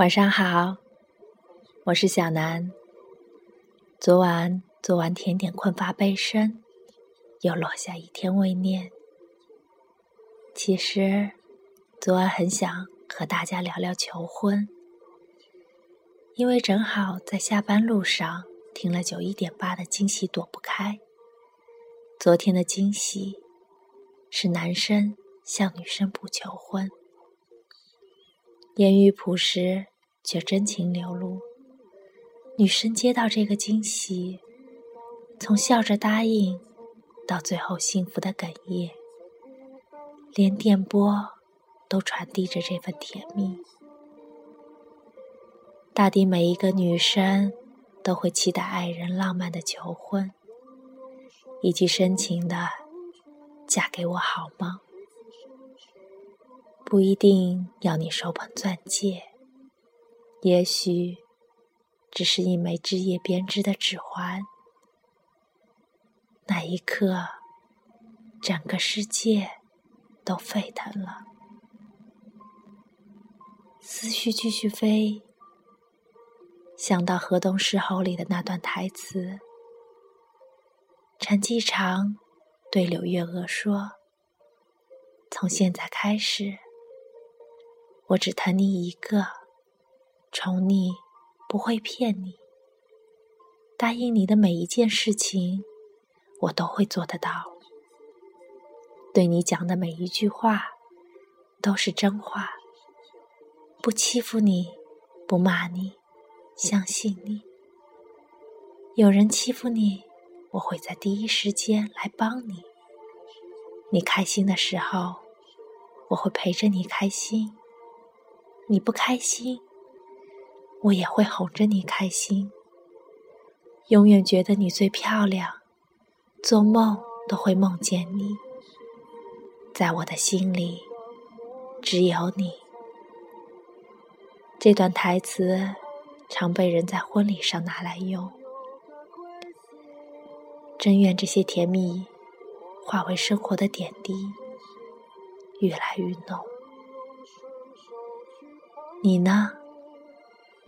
晚上好，我是小南。昨晚做完甜点，困乏背身，又落下一天未念。其实，昨晚很想和大家聊聊求婚，因为正好在下班路上听了九一点八的惊喜躲不开。昨天的惊喜是男生向女生不求婚，言语朴实。却真情流露。女生接到这个惊喜，从笑着答应，到最后幸福的哽咽，连电波都传递着这份甜蜜。大抵每一个女生都会期待爱人浪漫的求婚，以及深情的“嫁给我好吗？”不一定要你手捧钻戒。也许只是一枚枝叶编织的指环，那一刻，整个世界都沸腾了。思绪继续飞，想到《河东狮吼》里的那段台词：陈继常对柳月娥说：“从现在开始，我只疼你一个。”宠你，不会骗你。答应你的每一件事情，我都会做得到。对你讲的每一句话，都是真话。不欺负你，不骂你，相信你。有人欺负你，我会在第一时间来帮你。你开心的时候，我会陪着你开心。你不开心。我也会哄着你开心，永远觉得你最漂亮，做梦都会梦见你，在我的心里只有你。这段台词常被人在婚礼上拿来用，真愿这些甜蜜化为生活的点滴，越来越浓。你呢？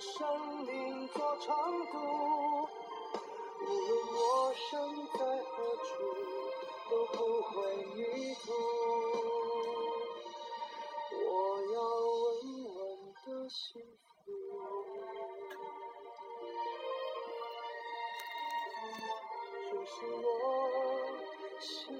生命多长度无论我身在何处都不会迷途我要稳稳的幸福这是我心